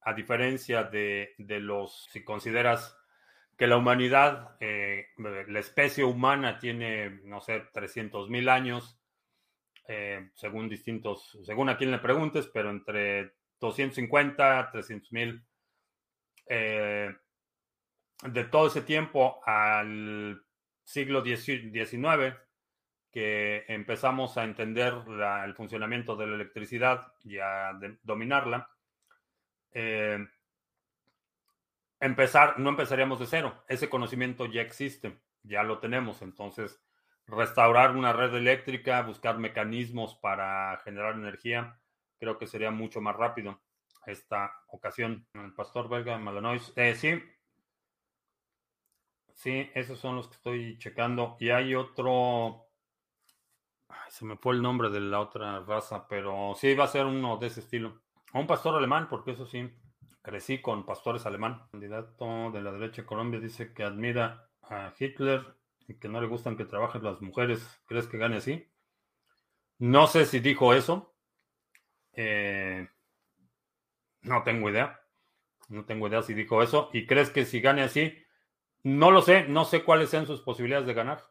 a diferencia de, los, si consideras que la humanidad, eh, la especie humana tiene, no sé, 300 mil años, eh, según distintos, según a quien le preguntes, pero entre 250, 300 mil. De todo ese tiempo al siglo XIX, que empezamos a entender el funcionamiento de la electricidad y a dominarla, eh, empezar, no empezaríamos de cero. Ese conocimiento ya existe, ya lo tenemos. Entonces, restaurar una red eléctrica, buscar mecanismos para generar energía, creo que sería mucho más rápido esta ocasión. El pastor belga Malanois, eh, sí. Sí, esos son los que estoy checando. Y hay otro. se me fue el nombre de la otra raza, pero sí va a ser uno de ese estilo. Un pastor alemán, porque eso sí, crecí con pastores alemán. Candidato de la derecha de Colombia dice que admira a Hitler y que no le gustan que trabajen las mujeres. ¿Crees que gane así? No sé si dijo eso. Eh, no tengo idea. No tengo idea si dijo eso. ¿Y crees que si gane así? No lo sé. No sé cuáles sean sus posibilidades de ganar.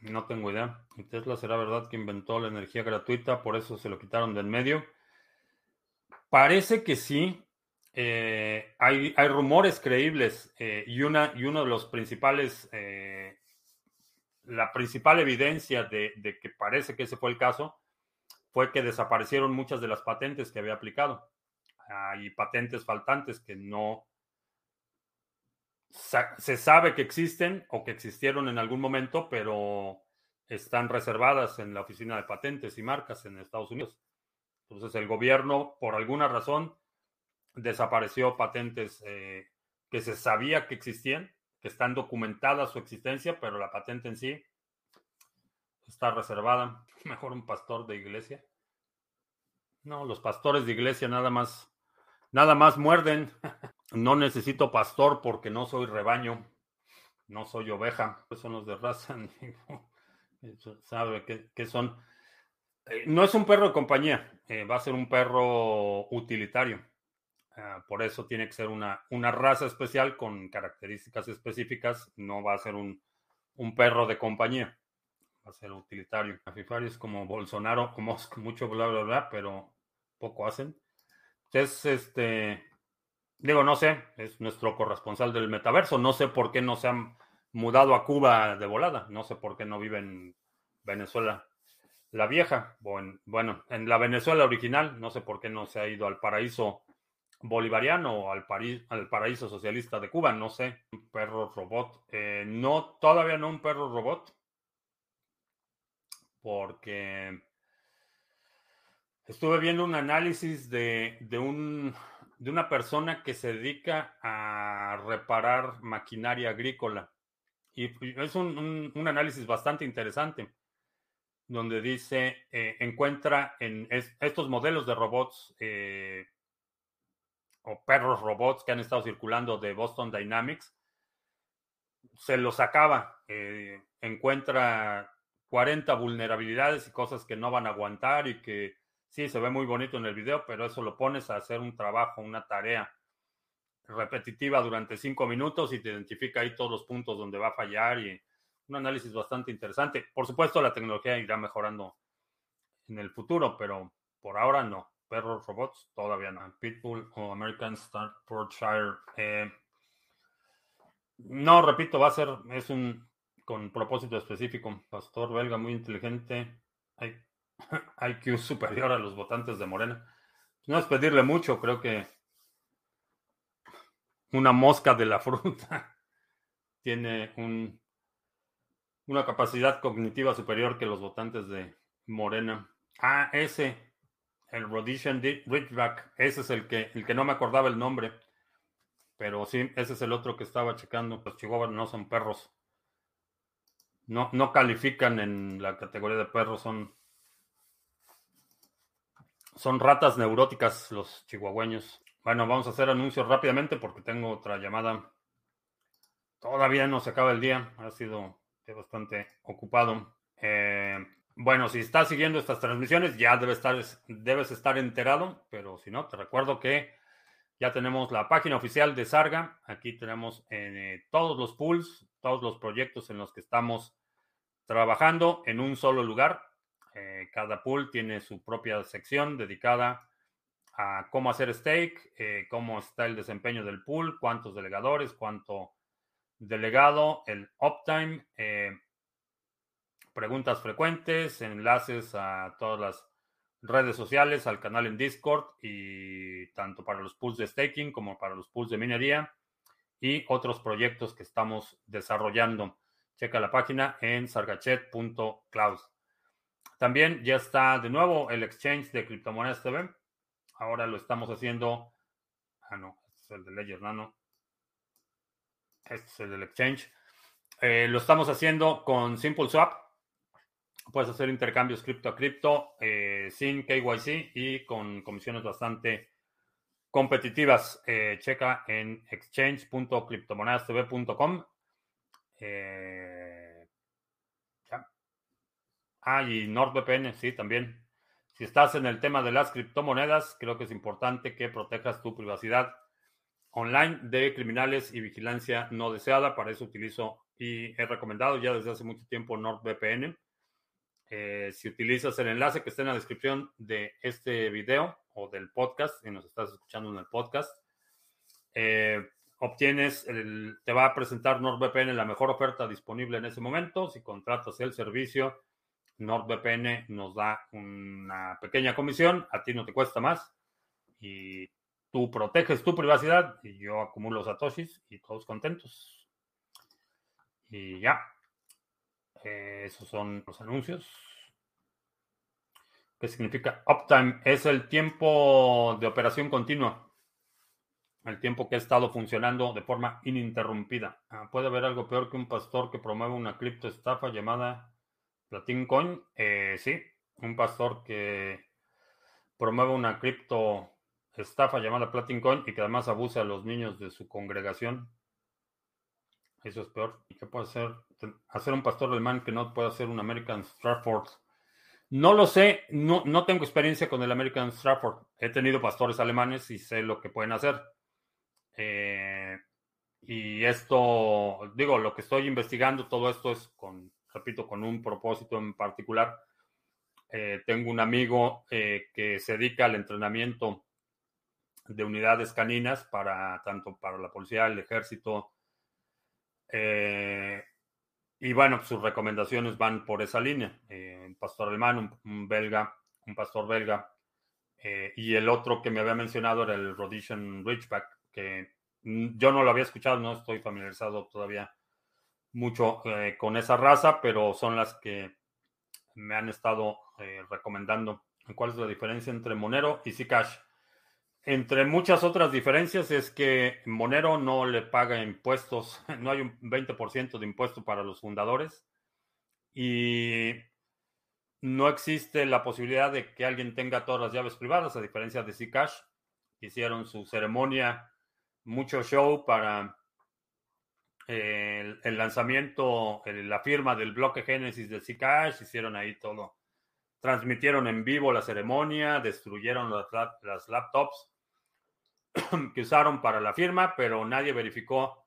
No tengo idea. Tesla será verdad que inventó la energía gratuita, por eso se lo quitaron del medio. Parece que sí. Eh, hay, hay, rumores creíbles eh, y, una, y uno de los principales, eh, la principal evidencia de, de, que parece que ese fue el caso fue que desaparecieron muchas de las patentes que había aplicado. Hay patentes faltantes que no se sabe que existen o que existieron en algún momento, pero están reservadas en la Oficina de Patentes y Marcas en Estados Unidos. Entonces el gobierno, por alguna razón, desapareció patentes eh, que se sabía que existían, que están documentadas su existencia, pero la patente en sí está reservada. [laughs] Mejor un pastor de iglesia. No, los pastores de iglesia nada más, nada más muerden. No necesito pastor porque no soy rebaño, no soy oveja. Son los de raza, [laughs] sabe qué son. Eh, no es un perro de compañía, eh, va a ser un perro utilitario. Ah, por eso tiene que ser una, una, raza especial con características específicas. No va a ser un, un perro de compañía. Va a ser utilitario. Afifari es como Bolsonaro, como [laughs] mucho bla, bla, bla, pero poco hacen. Es este. Digo, no sé, es nuestro corresponsal del metaverso. No sé por qué no se han mudado a Cuba de volada. No sé por qué no vive en Venezuela la vieja, bueno, en la Venezuela original, no sé por qué no se ha ido al paraíso bolivariano o al, al paraíso socialista de Cuba, no sé, un perro robot. Eh, no, todavía no un perro robot, porque estuve viendo un análisis de, de, un, de una persona que se dedica a reparar maquinaria agrícola. Y es un, un análisis bastante interesante donde dice, eh, encuentra en estos modelos de robots eh, o perros robots que han estado circulando de Boston Dynamics, se los acaba, eh, encuentra 40 vulnerabilidades y cosas que no van a aguantar y que sí, se ve muy bonito en el video, pero eso lo pones a hacer un trabajo, una tarea repetitiva durante cinco minutos y te identifica ahí todos los puntos donde va a fallar y un análisis bastante interesante. Por supuesto, la tecnología irá mejorando en el futuro, pero por ahora no. Perros robots todavía no. Pitbull o American Staffordshire. Eh, no, repito, va a ser, es un con propósito específico. Pastor belga muy inteligente. [laughs] IQ superior a los votantes de Morena. No es pedirle mucho, creo que una mosca de la [laughs] fruta tiene un una capacidad cognitiva superior que los votantes de Morena. Ah, ese, el Rhodesian Ridgeback, ese es el que, el que no me acordaba el nombre. Pero sí, ese es el otro que estaba checando. Los chihuahuas no son perros. No, no califican en la categoría de perros, son, son ratas neuróticas los chihuahueños. Bueno, vamos a hacer anuncios rápidamente porque tengo otra llamada. Todavía no se acaba el día. Ha sido bastante ocupado. Eh, bueno, si estás siguiendo estas transmisiones, ya debes estar, debes estar enterado, pero si no, te recuerdo que ya tenemos la página oficial de Sarga. Aquí tenemos eh, todos los pools, todos los proyectos en los que estamos trabajando en un solo lugar. Eh, cada pool tiene su propia sección dedicada a cómo hacer stake, cómo está el desempeño del pool, cuántos delegadores, cuánto delegado, el uptime, eh, preguntas frecuentes, enlaces a todas las redes sociales, al canal en Discord y tanto para los pools de staking como para los pools de minería y otros proyectos que estamos desarrollando. Checa la página en sargachet.cloud. También ya está de nuevo el exchange de criptomonedas TV. Ahora lo estamos haciendo. Ah, no, este es el de Ledger Nano. Este es el del exchange. Eh, lo estamos haciendo con Simple Swap Puedes hacer intercambios cripto a cripto eh, sin KYC y con comisiones bastante competitivas. Eh, checa en exchange.cryptomonedastv.com. Eh, ah, y NordVPN, sí, también. Si estás en el tema de las criptomonedas, creo que es importante que protejas tu privacidad online de criminales y vigilancia no deseada. Para eso utilizo y he recomendado ya desde hace mucho tiempo NordVPN. Eh, si utilizas el enlace que está en la descripción de este video o del podcast, si nos estás escuchando en el podcast, eh, obtienes, el, te va a presentar NordVPN la mejor oferta disponible en ese momento. Si contratas el servicio, NordVPN nos da una pequeña comisión, a ti no te cuesta más y tú proteges tu privacidad y yo acumulo satoshis y todos contentos. Y ya. Eh, esos son los anuncios. ¿Qué significa uptime? Es el tiempo de operación continua. El tiempo que ha estado funcionando de forma ininterrumpida. Ah, ¿Puede haber algo peor que un pastor que promueve una criptoestafa llamada Platin Coin? Eh, sí, un pastor que promueve una cripto estafa llamada Platin Coin y que además abusa a los niños de su congregación. Eso es peor. ¿Y qué puede hacer? Hacer un pastor alemán que no puede hacer un American Stratford. No lo sé, no, no tengo experiencia con el American Stratford. He tenido pastores alemanes y sé lo que pueden hacer. Eh, y esto, digo, lo que estoy investigando, todo esto es con, repito, con un propósito en particular. Eh, tengo un amigo eh, que se dedica al entrenamiento de unidades caninas para tanto para la policía, el ejército, eh, y bueno, sus recomendaciones van por esa línea. Eh, un pastor alemán, un, belga, un pastor belga. Eh, y el otro que me había mencionado era el Rhodesian Ridgeback, que yo no lo había escuchado, no estoy familiarizado todavía mucho con esa raza, pero son las que me han estado recomendando. ¿Cuál es la diferencia entre Monero y Zcash? Entre muchas otras diferencias es que Monero no le paga impuestos, [laughs] no hay un 20% de impuesto para los fundadores y no existe la posibilidad de que alguien tenga todas las llaves privadas, a diferencia de Zcash. Hicieron su ceremonia, mucho show para el, lanzamiento, la firma del bloque Génesis de Zcash, hicieron ahí todo. Transmitieron en vivo la ceremonia, destruyeron las laptops [clears throat] que usaron para la firma, pero nadie verificó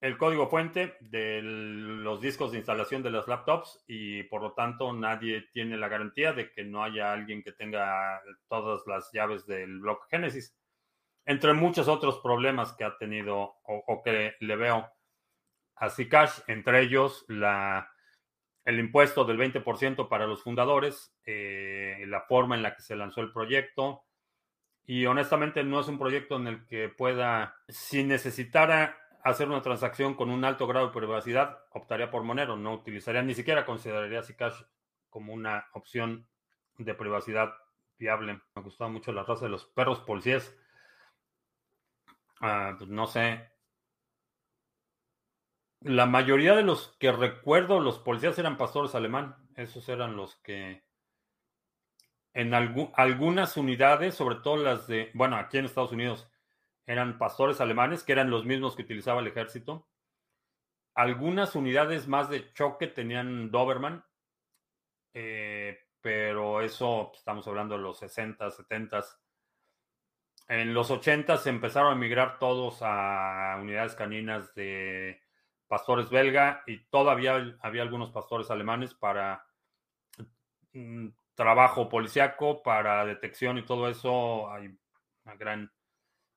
el código fuente de los discos de instalación de las laptops y por lo tanto nadie tiene la garantía de que no haya alguien que tenga todas las llaves del bloque Genesis. Entre muchos otros problemas que ha tenido o, que le veo a Zcash, entre ellos la, el impuesto del 20% para los fundadores, eh, la forma en la que se lanzó el proyecto, y honestamente no es un proyecto en el que pueda, si necesitara hacer una transacción con un alto grado de privacidad, optaría por Monero. No utilizaría, ni siquiera consideraría Zcash como una opción de privacidad viable. Me gustaba mucho la raza de los perros policías. Ah, pues no sé. La mayoría de los que recuerdo, los policías eran pastores alemán. Esos eran los que en algunas unidades, sobre todo las de, bueno, aquí en Estados Unidos, eran pastores alemanes, que eran los mismos que utilizaba el ejército. Algunas unidades más de choque tenían Doberman, eh, pero eso estamos hablando de los 60, 70. En los 80 se empezaron a migrar todos a unidades caninas de pastores belga y todavía había algunos pastores alemanes para mm, trabajo policiaco para detección y todo eso. Hay una gran,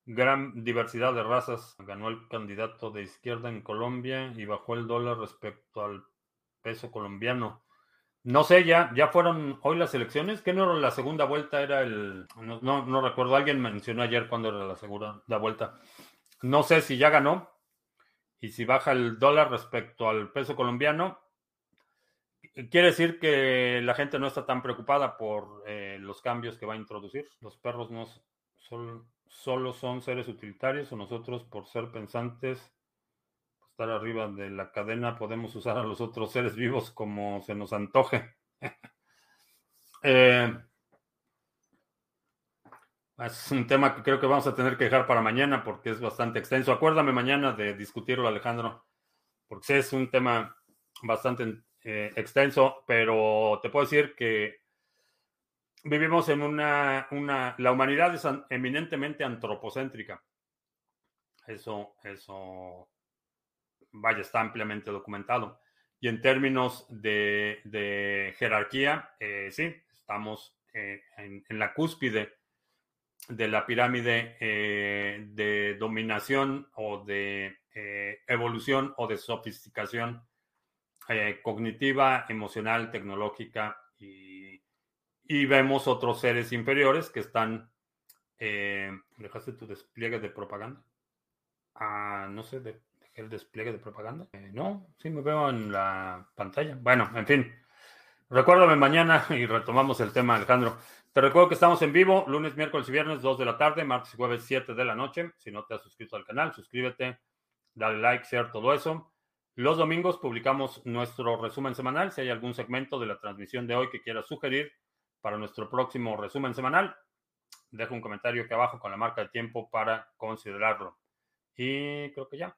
gran diversidad de razas. Ganó el candidato de izquierda en Colombia y bajó el dólar respecto al peso colombiano. No sé, ya, ya fueron hoy las elecciones. ¿Qué no la segunda vuelta? Era el. No, no, no recuerdo. Alguien mencionó ayer cuándo era la segunda vuelta. No sé si ya ganó. Y si baja el dólar respecto al peso colombiano, quiere decir que la gente no está tan preocupada por eh, los cambios que va a introducir. Los perros no son, solo son seres utilitarios o nosotros por ser pensantes estar arriba de la cadena, podemos usar a los otros seres vivos como se nos antoje. [laughs] Eh, es un tema que creo que vamos a tener que dejar para mañana porque es bastante extenso. Acuérdame mañana de discutirlo, Alejandro, porque es un tema bastante eh, extenso, pero te puedo decir que vivimos en una, una, la humanidad es eminentemente antropocéntrica. Eso, eso vaya, está ampliamente documentado. Y en términos de, jerarquía, eh, sí, estamos eh, en, la cúspide de la pirámide eh, de dominación o de evolución o de sofisticación cognitiva, emocional, tecnológica y, y, vemos otros seres inferiores que están... ¿Dejaste tu despliegue de propaganda? Ah, no sé, de el despliegue de propaganda. Eh, no, sí me veo en la pantalla. Bueno, en fin. Recuérdame mañana [laughs] y retomamos el tema, Alejandro. Te recuerdo que estamos en vivo lunes, miércoles y viernes, 2 de la tarde, martes y jueves, 7 de la noche. Si no te has suscrito al canal, suscríbete, dale like, share, todo eso. Los domingos publicamos nuestro resumen semanal. Si hay algún segmento de la transmisión de hoy que quieras sugerir para nuestro próximo resumen semanal, deja un comentario aquí abajo con la marca de tiempo para considerarlo. Y creo que ya.